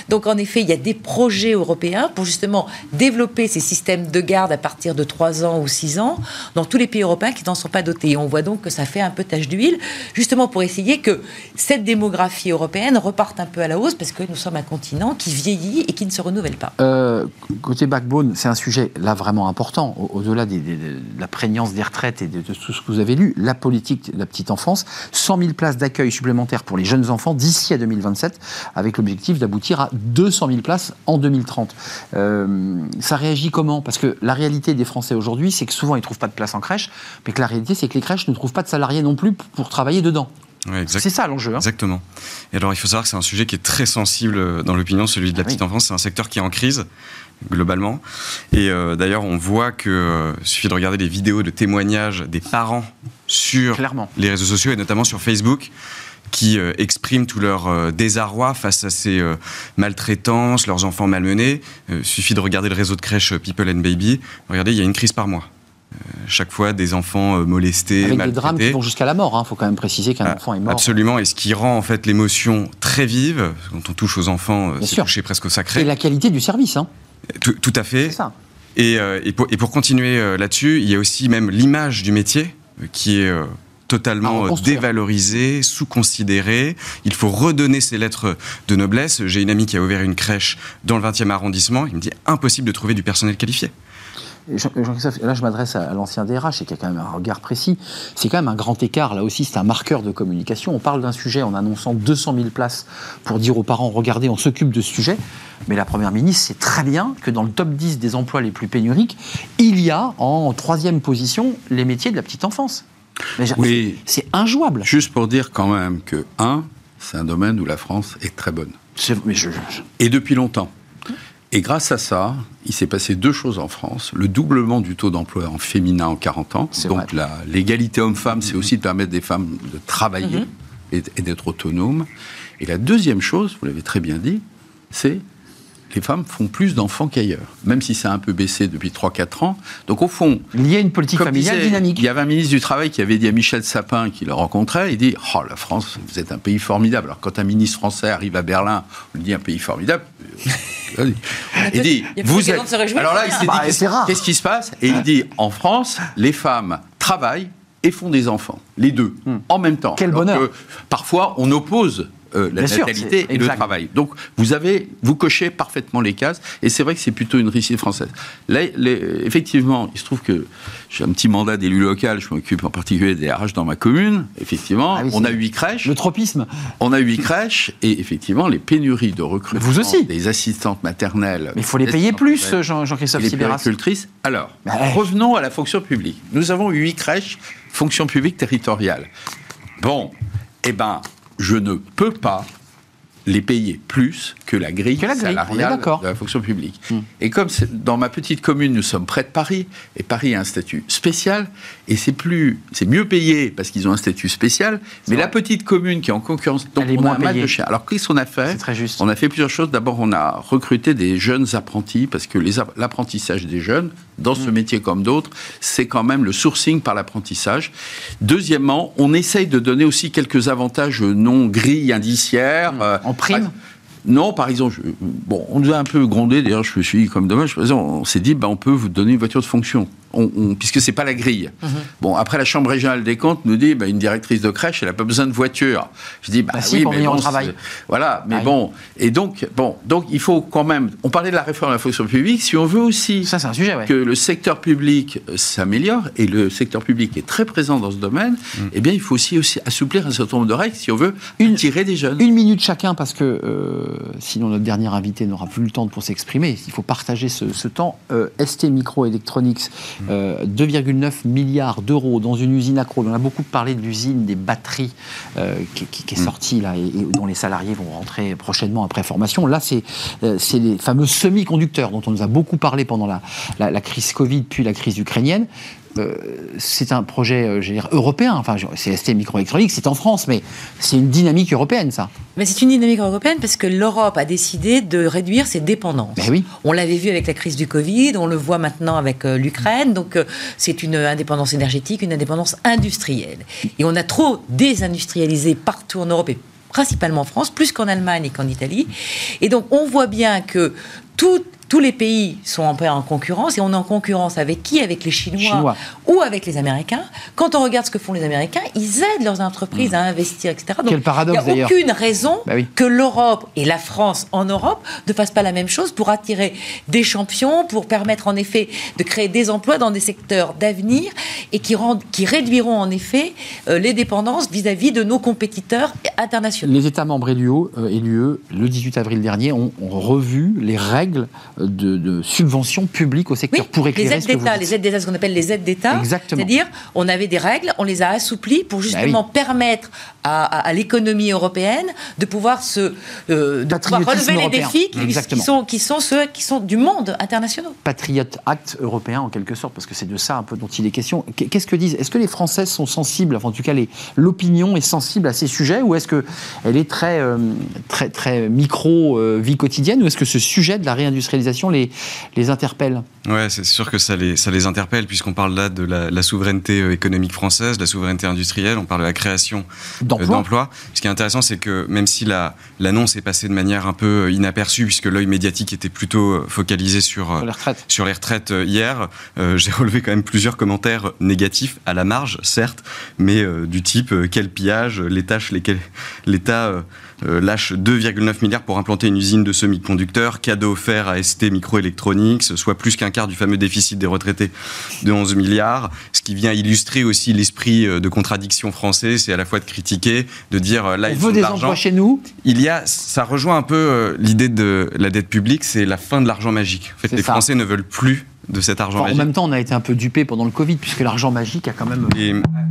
Donc en effet, il y a des projets européens pour justement développer ces systèmes de garde à partir de 3 ans ou 6 ans dans tous les pays européens qui n'en sont pas dotés. Et on voit donc que ça fait un peu tache d'huile, justement pour essayer que cette démographie européenne reparte un peu à la hausse, parce que nous sommes un continent qui vieillit et qui ne se renouvelle pas. Euh, côté c'est un sujet là vraiment important, au-delà de la prégnance des retraites et de, tout ce que vous avez lu, la politique de la petite enfance, 100 000 places d'accueil supplémentaires pour les jeunes enfants d'ici à 2027, avec l'objectif d'aboutir à 200 000 places en 2030. Euh, ça réagit comment? Parce que la réalité des Français aujourd'hui, c'est que souvent ils ne trouvent pas de place en crèche, mais que la réalité, c'est que les crèches ne trouvent pas de salariés non plus pour travailler dedans. C'est ça l'enjeu. Hein. Exactement. Et alors il faut savoir que c'est un sujet qui est très sensible dans l'opinion, celui de la ah petite enfance. C'est un secteur qui est en crise globalement. Et euh, d'ailleurs, on voit que euh, suffit de regarder les vidéos de témoignages des parents sur les réseaux sociaux et notamment sur Facebook qui euh, expriment tout leur désarroi face à ces maltraitances, leurs enfants malmenés. suffit de regarder le réseau de crèches People and Baby. Regardez, il y a une crise par mois. Chaque fois, des enfants molestés, Avec des drames qui vont jusqu'à la mort. Il hein. faut quand même préciser qu'un ah, enfant est mort. Absolument, et ce qui rend en fait l'émotion très vive. Quand on touche aux enfants, c'est touché presque au sacré. Et la qualité du service. Hein. Tout, à fait. Euh, et, pour, continuer euh, là-dessus, il y a aussi même l'image du métier euh, qui est totalement dévalorisée, sous-considérée. Il faut redonner ses lettres de noblesse. J'ai une amie qui a ouvert une crèche dans le 20e arrondissement. Il me dit impossible de trouver du personnel qualifié. Jean-Christophe, là je m'adresse à, l'ancien DRH et qui a quand même un regard précis. C'est quand même un grand écart. Là aussi, c'est un marqueur de communication. On parle d'un sujet en annonçant 200 000 places pour dire aux parents regardez, on s'occupe de ce sujet. Mais la première ministre sait très bien que dans le top 10 des emplois les plus pénuriques, il y a en troisième position les métiers de la petite enfance. oui. C'est injouable. Juste pour dire quand même que, un, c'est un domaine où la France est très bonne. Et depuis longtemps. Et grâce à ça, il s'est passé deux choses en France. Le doublement du taux d'emploi en féminin en 40 ans. Donc l'égalité homme-femme, c'est aussi de permettre des femmes de travailler mhm. et d'être autonomes. Et la deuxième chose, vous l'avez très bien dit, c'est les femmes font plus d'enfants qu'ailleurs, même si ça a un peu baissé depuis 3-4 ans. Donc au fond... Il y a une politique familiale dynamique. Il y avait un ministre du Travail qui avait dit à Michel Sapin, qui le rencontrait, il dit « Oh, la France, vous êtes un pays formidable ». Alors quand un ministre français arrive à Berlin, on lui dit « un pays formidable euh, ». Il dit « vous êtes... » Alors là, il s'est dit bah, « qu'est-ce qui se passe ?» Et il dit « en France, les femmes travaillent et font des enfants, les deux, hmm. en même temps. Quel bonheur Parfois, on oppose euh, la natalité et le travail. Donc vous avez, vous cochez parfaitement les cases, et c'est vrai que c'est plutôt une réussite française. Là, effectivement, il se trouve que j'ai un petit mandat d'élu local, je m'occupe en particulier des RH dans ma commune. Effectivement, ah on a huit crèches. Le tropisme. On a huit crèches, et effectivement, les pénuries de recrutement. Vous aussi. Des assistantes maternelles. Mais il faut les payer plus, Jean-Christophe Jean Alors, revenons à la fonction publique. Nous avons huit crèches, fonction publique territoriale. Bon, eh ben, je ne peux pas les payer plus que la grille, salariale de la fonction publique. Hmm. Et comme dans ma petite commune, nous sommes près de Paris, et Paris a un statut spécial, et c'est plus, c'est mieux payé parce qu'ils ont un statut spécial, mais la petite commune qui est en concurrence, donc on a un mal de chien. Alors qu'est-ce qu'on a fait très juste. On a fait plusieurs choses. D'abord, on a recruté des jeunes apprentis, parce que l'apprentissage des jeunes, dans ce hmm. métier comme d'autres, c'est quand même le sourcing par l'apprentissage. Deuxièmement, on essaye de donner aussi quelques avantages non grilles indiciaires. Hmm. Euh, prime non, par exemple, bon, on nous a un peu grondé, d'ailleurs, je me suis dit, comme dommage, on s'est dit, bah, on peut vous donner une voiture de fonction on, on, puisque c'est pas la grille. Mhm. Bon, après la chambre régionale des comptes nous dit, bah, une directrice de crèche, elle a pas besoin de voiture. Je dis, bah, bah oui, mais bon, travail. Voilà, mais bon, et donc, bon, donc il faut quand même. On parlait de la réforme de la fonction publique. Si on veut aussi Ça, un sujet, que le secteur public euh, s'améliore et le secteur public est très présent dans ce domaine, mm. eh bien, il faut aussi, aussi assouplir un certain nombre de règles si on veut une, tirer des jeunes. Une minute chacun, parce que euh, sinon notre dernier invité n'aura plus le temps pour s'exprimer. Il faut partager ce, temps. Euh, ST Microelectronics 2,9 milliards d'euros dans une usine accro. On a beaucoup parlé de l'usine des batteries euh, qui, est mm. sortie là et, dont les salariés vont rentrer prochainement après formation. Là, c'est euh, les fameux semi-conducteurs dont on nous a beaucoup parlé pendant la, la crise Covid puis la crise ukrainienne. Euh, c'est un projet euh, dire, européen, enfin c'est ST Microélectronique, c'est en France, mais c'est une dynamique européenne ça. Mais c'est une dynamique européenne parce que l'Europe a décidé de réduire ses dépendances. Ben oui. On l'avait vu avec la crise du Covid, on le voit maintenant avec euh, l'Ukraine, donc c'est une indépendance énergétique, une indépendance industrielle. Et on a trop désindustrialisé partout en Europe et principalement en France, plus qu'en Allemagne et qu'en Italie. Et donc on voit bien que tout tous les pays sont un peu en concurrence et on est en concurrence avec qui? Avec les Chinois, ou avec les Américains. Quand on regarde ce que font les Américains, ils aident leurs entreprises à investir, etc. Donc, Quel paradoxe Il n'y a aucune raison bah que l'Europe et la France en Europe ne fassent pas la même chose pour attirer des champions, pour permettre en effet de créer des emplois dans des secteurs d'avenir et qui, rendent, qui réduiront en effet euh, les dépendances vis-à-vis de nos compétiteurs internationaux. Les États membres et l'UE, euh, le 18 avril dernier, ont, ont revu les règles de, subventions publiques au secteur pour éclairer les aides d'État, les aides d'État, ce qu'on appelle les aides d'État. C'est-à-dire, on avait des règles, on les a assouplies pour bah justement permettre à, l'économie européenne de pouvoir se euh, de pouvoir relever les défis qui, sont, qui sont ceux qui sont du monde international. Patriot Act européen en quelque sorte, parce que c'est de ça un peu dont il est question. Qu'est-ce que disent Est-ce que les Français sont sensibles, enfin, en tout cas l'opinion est sensible à ces sujets, ou est-ce que elle est très euh, très très micro euh, vie quotidienne, ou est-ce que ce sujet de la réindustrialisation les les interpelle. Ouais, c'est sûr que ça les ça les interpelle puisqu'on parle là de la, la, souveraineté économique française, la souveraineté industrielle, on parle de la création d'emploi. Ce qui est intéressant, c'est que même si l'annonce est passée de manière un peu inaperçue, puisque l'œil médiatique était plutôt euh, focalisé sur, euh, les retraites, sur les retraites euh, hier, j'ai relevé quand même plusieurs commentaires négatifs à la marge, certes, mais du type quel pillage, les tâches lesquelles l'État lâche 2,9 milliards pour implanter une usine de semi-conducteurs, cadeau offert à ST Microelectronics, soit plus qu'un un quart du fameux déficit des retraités de 11 milliards, ce qui vient illustrer aussi l'esprit de contradiction français, c'est à la fois de critiquer, de dire là, il faut des emplois chez nous. Il y a, ça rejoint un peu l'idée de la dette publique, c'est la fin de l'argent magique. En fait, les Français ne veulent plus de cet argent magique. En même temps, on a été un peu dupé pendant le Covid, puisque l'argent magique a quand même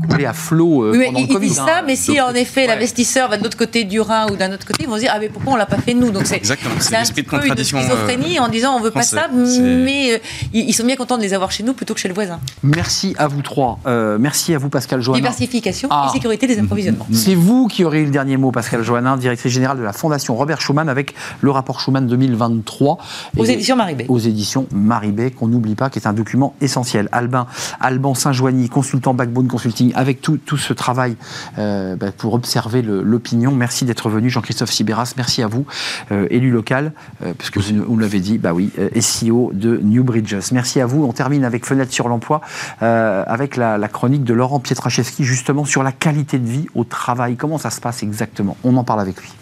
coulé à flot euh, pendant le Covid. Il dit ça, hein. mais si en effet l'investisseur va de l'autre côté du Rhin ou d'un autre côté, ils vont se dire ah mais pourquoi on l'a pas fait nous? Donc c'est exactement c'est l'esprit de contradiction. Une schizophrénie en disant on veut pas ça, mais euh, ils sont bien contents de les avoir chez nous plutôt que chez le voisin. Merci à vous trois. Euh, merci à vous Pascal Joannin. Diversification et ah. sécurité des approvisionnements. C'est vous qui aurez eu le dernier mot, Pascal Joannin, directrice générale de la Fondation Robert Schuman, avec le rapport Schuman 2023. Aux éditions Maribé. Aux éditions Maribé, qu'on n'oublie pas, qui est un document essentiel. Albin, Alban Saint-Joigny, consultant Backbone Consulting, avec tout, tout ce travail euh, bah, pour observer l'opinion. Merci d'être venu, Jean-Christophe Sibéras. Merci à vous, euh, élu local, euh, puisque vous, l'avez dit, bah oui, SEO de New Bridges. Merci à vous. On termine avec Fenêtre sur l'emploi, avec la, la, chronique de Laurent Pietraszewski, justement sur la qualité de vie au travail. Comment ça se passe exactement? On en parle avec lui.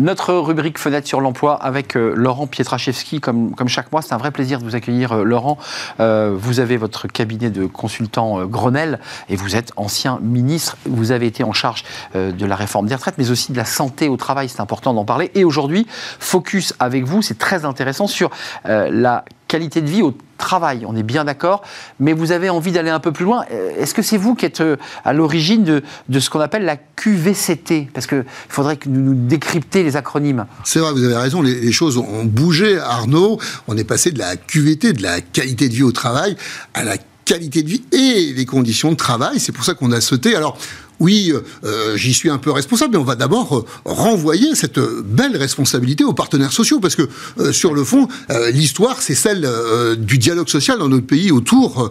Notre rubrique Fenêtre sur l'emploi avec euh, Laurent Pietraszewski, comme, chaque mois, c'est un vrai plaisir de vous accueillir, euh, Laurent. Euh, vous avez votre cabinet de consultant Grenelle et vous êtes ancien ministre. Vous avez été en charge de la réforme des retraites, mais aussi de la santé au travail. C'est important d'en parler. Et aujourd'hui, focus avec vous, c'est très intéressant sur la qualité de vie au travail, on est bien d'accord, mais vous avez envie d'aller un peu plus loin. Euh, est-ce que c'est vous qui êtes euh, à l'origine de, de, ce qu'on appelle la QVCT Parce qu'il faudrait que nous, nous décrypter les acronymes. C'est vrai, vous avez raison, les, les, choses ont bougé, Arnaud. On est passé de la QVT, de la qualité de vie au travail, à la qualité de vie et les conditions de travail. C'est pour ça qu'on a sauté. Alors, oui, euh, j'y suis un peu responsable, mais on va d'abord euh, renvoyer cette belle responsabilité aux partenaires sociaux, parce que euh, sur le fond, l'histoire, c'est celle du dialogue social dans notre pays autour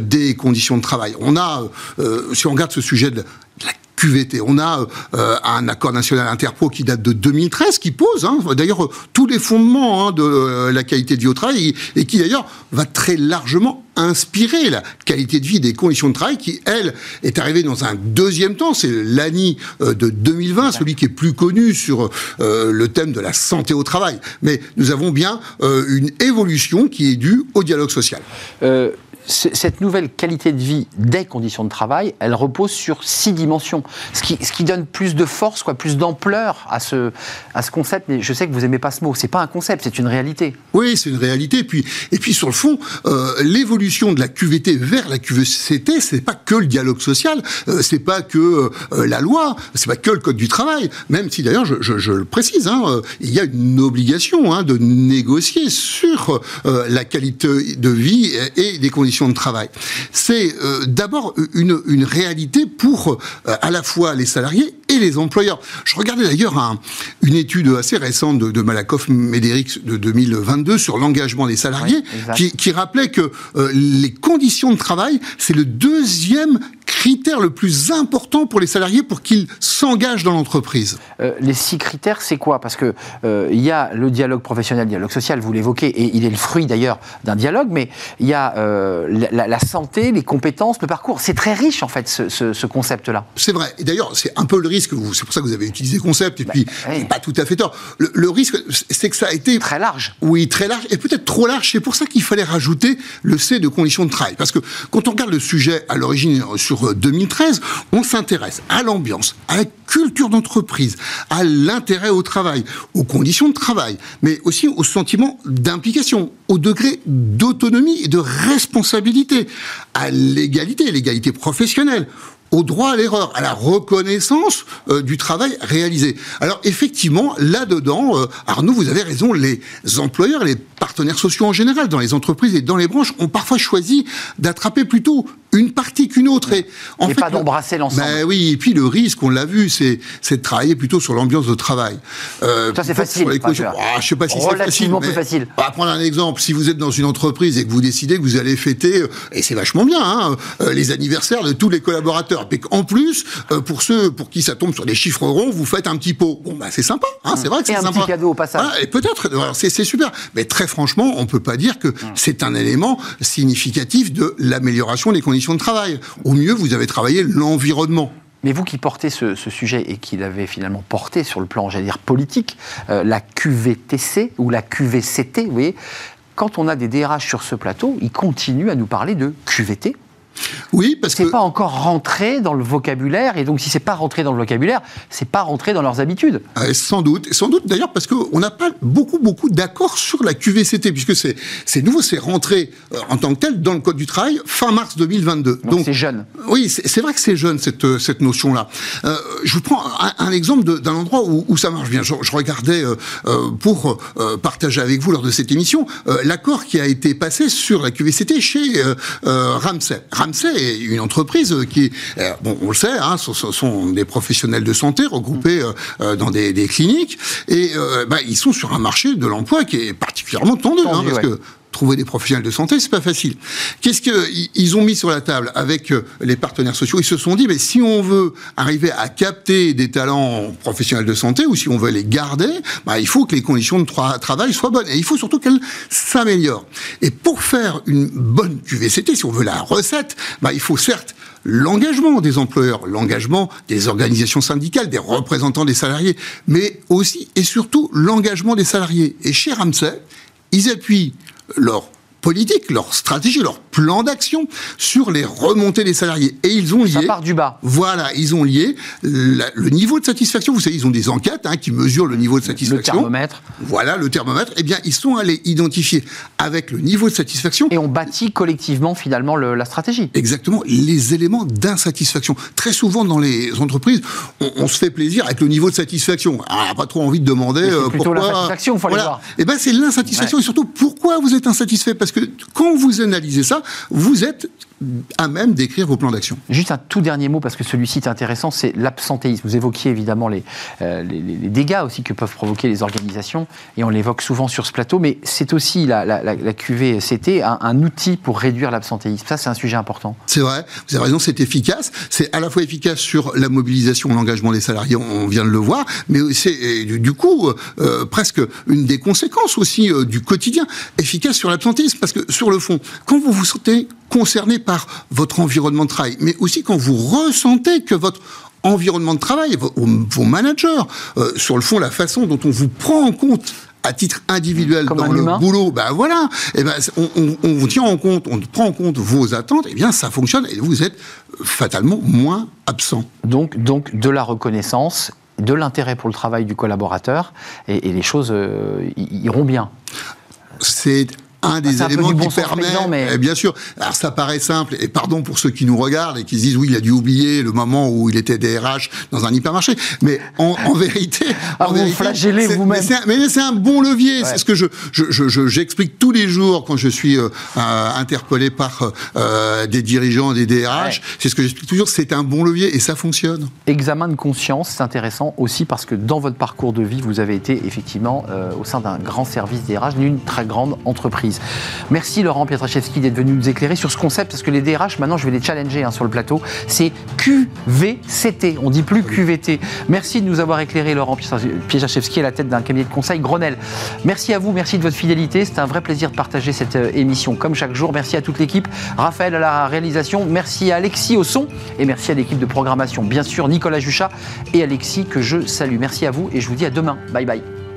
des conditions de travail. On a, si on regarde ce sujet de la QVT. On a un accord national interpro qui date de 2013, qui pose hein, d'ailleurs tous les fondements hein, de la qualité de vie au travail et qui d'ailleurs va très largement inspirer la qualité de vie des conditions de travail qui, elle, est arrivée dans un deuxième temps. C'est l'ANI euh, de 2020, celui qui est plus connu sur euh, le thème de la santé au travail. Mais nous avons bien euh, une évolution qui est due au dialogue social cette nouvelle qualité de vie des conditions de travail, elle repose sur six dimensions, ce qui, donne plus de force, quoi, plus d'ampleur à ce, à ce concept. Mais je sais que vous aimez pas ce mot. C'est pas un concept, c'est une réalité. Oui, c'est une réalité. Et puis, et puis sur le fond, euh, l'évolution de la QVT vers la QVCT, c'est pas que le dialogue social, euh, c'est pas que euh, la loi, c'est pas que le code du travail. Même si d'ailleurs, je, le précise, hein, il y a une obligation hein, de négocier sur la qualité de vie et des conditions de travail. C'est euh, d'abord une, une, réalité pour euh, à la fois les salariés et les employeurs. Je regardais d'ailleurs une étude assez récente de, de Malakoff Médéric de 2022 sur l'engagement des salariés qui, qui, rappelait que euh, les conditions de travail, c'est le deuxième critère le plus important pour les salariés pour qu'ils s'engagent dans l'entreprise? Euh, Les six critères, c'est quoi? Parce que euh, il y a le dialogue professionnel, le dialogue social, vous l'évoquez, et il est le fruit d'ailleurs d'un dialogue, mais il y a euh, la, santé, les compétences, le parcours. C'est très riche en fait ce, ce, concept-là. C'est vrai. Et d'ailleurs, c'est un peu le risque. C'est pour ça que vous avez utilisé concept. Et bah, puis, pas tout à fait tort. Le, le risque, c'est que ça a été très large. Oui, très large, et peut-être trop large. C'est pour ça qu'il fallait rajouter le C de conditions de travail. Parce que quand on regarde le sujet à l'origine sur 2013, on s'intéresse à l'ambiance, à la culture d'entreprise, à l'intérêt au travail, aux conditions de travail, mais aussi au sentiment d'implication, au degré d'autonomie et de responsabilité, à l'égalité, l'égalité professionnelle, au droit à l'erreur, à la reconnaissance euh, du travail réalisé. Alors effectivement, là-dedans, euh, Arnaud, vous avez raison, les employeurs, les partenaires sociaux en général, dans les entreprises et dans les branches, ont parfois choisi d'attraper plutôt une partie qu'une autre. Et, en fait, pas d'embrasser l'ensemble. Ben oui, et puis le risque, on l'a vu, c'est, de travailler plutôt sur l'ambiance de travail. Euh, ça, c'est facile. Les ah, je sais pas si c'est facile. plus facile. On va prendre un exemple. Si vous êtes dans une entreprise et que vous décidez que vous allez fêter, euh, et c'est vachement bien, hein, euh, les anniversaires de tous les collaborateurs. Et en plus, euh, pour ceux pour qui ça tombe sur des chiffres ronds, vous faites un petit pot. Bon, bah, c'est sympa. Hein, c'est vrai que c'est sympa. un petit cadeau au passage. et peut-être, c'est, super. Mais très franchement, on peut pas dire que c'est un élément significatif de l'amélioration des conditions conditions de travail. Au mieux, vous avez travaillé l'environnement. Mais vous qui portez ce, sujet et qui l'avez finalement porté sur le plan, j'allais dire, politique, euh, la QVTC ou la QVCT, vous voyez, quand on a des DRH sur ce plateau, ils continuent à nous parler de QVT, oui, parce que. C'est pas encore rentré dans le vocabulaire, et donc si c'est pas rentré dans le vocabulaire, c'est pas rentré dans leurs habitudes. Euh, sans doute. Sans doute d'ailleurs parce qu'on n'a pas beaucoup, beaucoup d'accords sur la QVCT, puisque c'est nouveau, c'est rentré euh, en tant que tel dans le Code du travail fin mars 2022. Donc c'est jeune. Oui, c'est vrai que c'est jeune cette, euh, cette notion-là. je vous prends un, exemple d'un endroit où, ça marche bien. Je, regardais pour partager avec vous lors de cette émission l'accord qui a été passé sur la QVCT chez Ramsay. Ramsay est une entreprise qui, euh, bon, on le sait, hein, ce sont, des professionnels de santé regroupés euh, euh, dans des, cliniques, et bah, ils sont sur un marché de l'emploi qui est particulièrement tendu, hein, parce que trouver des professionnels de santé, c'est pas facile. Qu'est-ce qu'ils ont mis sur la table avec les partenaires sociaux? Ils se sont dit, mais si on veut arriver à capter des talents professionnels de santé ou si on veut les garder, bah, il faut que les conditions de travail soient bonnes et il faut surtout qu'elles s'améliorent. Et pour faire une bonne QVCT, si on veut la recette, bah, il faut certes l'engagement des employeurs, l'engagement des organisations syndicales, des représentants des salariés, mais aussi et surtout l'engagement des salariés. Et chez Ramsay, ils appuient leur politique, leur stratégie, leur plan d'action sur les remontées des salariés. Et ils ont lié. Ça part du bas. Voilà, ils ont lié le niveau de satisfaction. Vous savez, ils ont des enquêtes hein, qui mesurent le niveau de satisfaction. Le thermomètre. Voilà, le thermomètre. Eh bien, ils sont allés identifier avec le niveau de satisfaction. Et on bâtit collectivement finalement la stratégie. Exactement, les éléments d'insatisfaction. Très souvent dans les entreprises, on, se fait plaisir avec le niveau de satisfaction. Ah, on n'a pas trop envie de demander euh, pourquoi. l'insatisfaction, il faut voilà. voir. Eh bien, c'est l'insatisfaction et surtout pourquoi vous êtes insatisfait? Parce que quand vous analysez ça, vous êtes à même d'écrire vos plans d'action. Juste un tout dernier mot, parce que celui-ci est intéressant, c'est l'absentéisme. Vous évoquiez évidemment euh, les, les, dégâts aussi que peuvent provoquer les organisations, et on l'évoque souvent sur ce plateau, mais c'est aussi la, la, la QVCT, un, un, outil pour réduire l'absentéisme. Ça, c'est un sujet important. C'est vrai, vous avez raison, c'est efficace. C'est à la fois efficace sur la mobilisation, l'engagement des salariés, on vient de le voir, mais c'est du coup euh, presque une des conséquences aussi euh, du quotidien, efficace sur l'absentéisme, parce que sur le fond, quand vous vous sentez concerné par votre environnement de travail, mais aussi quand vous ressentez que votre environnement de travail, vos, managers, euh, sur le fond, la façon dont on vous prend en compte à titre individuel dans le boulot, ben voilà, et eh ben on, on, vous tient en compte, on prend en compte vos attentes, et eh bien ça fonctionne et vous êtes fatalement moins absent. Donc, donc de la reconnaissance, de l'intérêt pour le travail du collaborateur, et, les choses euh, iront bien. C'est un des éléments qui permet, mais... Eh, bien sûr, alors ça paraît simple, et pardon pour ceux qui nous regardent et qui se disent oui, il a dû oublier le moment où il était DRH dans un hypermarché, mais en, vérité, ah, vous flagellez vous-même. Mais c'est un, bon levier, c'est ce que je, j'explique je, tous les jours quand je suis euh, euh, interpellé par euh, des dirigeants, des DRH, c'est ce que j'explique toujours, c'est un bon levier et ça fonctionne. Examen de conscience, c'est intéressant aussi parce que dans votre parcours de vie, vous avez été effectivement au sein d'un grand service DRH d'une très grande entreprise. Merci Laurent Pietraszewski d'être venu nous éclairer sur ce concept, parce que les DRH, maintenant je vais les challenger hein, sur le plateau, c'est QVCT, on dit plus QVT. Merci de nous avoir éclairé Laurent Pietraszewski à la tête d'un cabinet de conseil Grenelle. Merci à vous, merci de votre fidélité, c'est un vrai plaisir de partager cette euh, émission comme chaque jour. Merci à toute l'équipe, Raphaël à la réalisation, merci à Alexis au son et merci à l'équipe de programmation, bien sûr Nicolas Juchat et Alexis que je salue. Merci à vous et je vous dis à demain. Bye bye.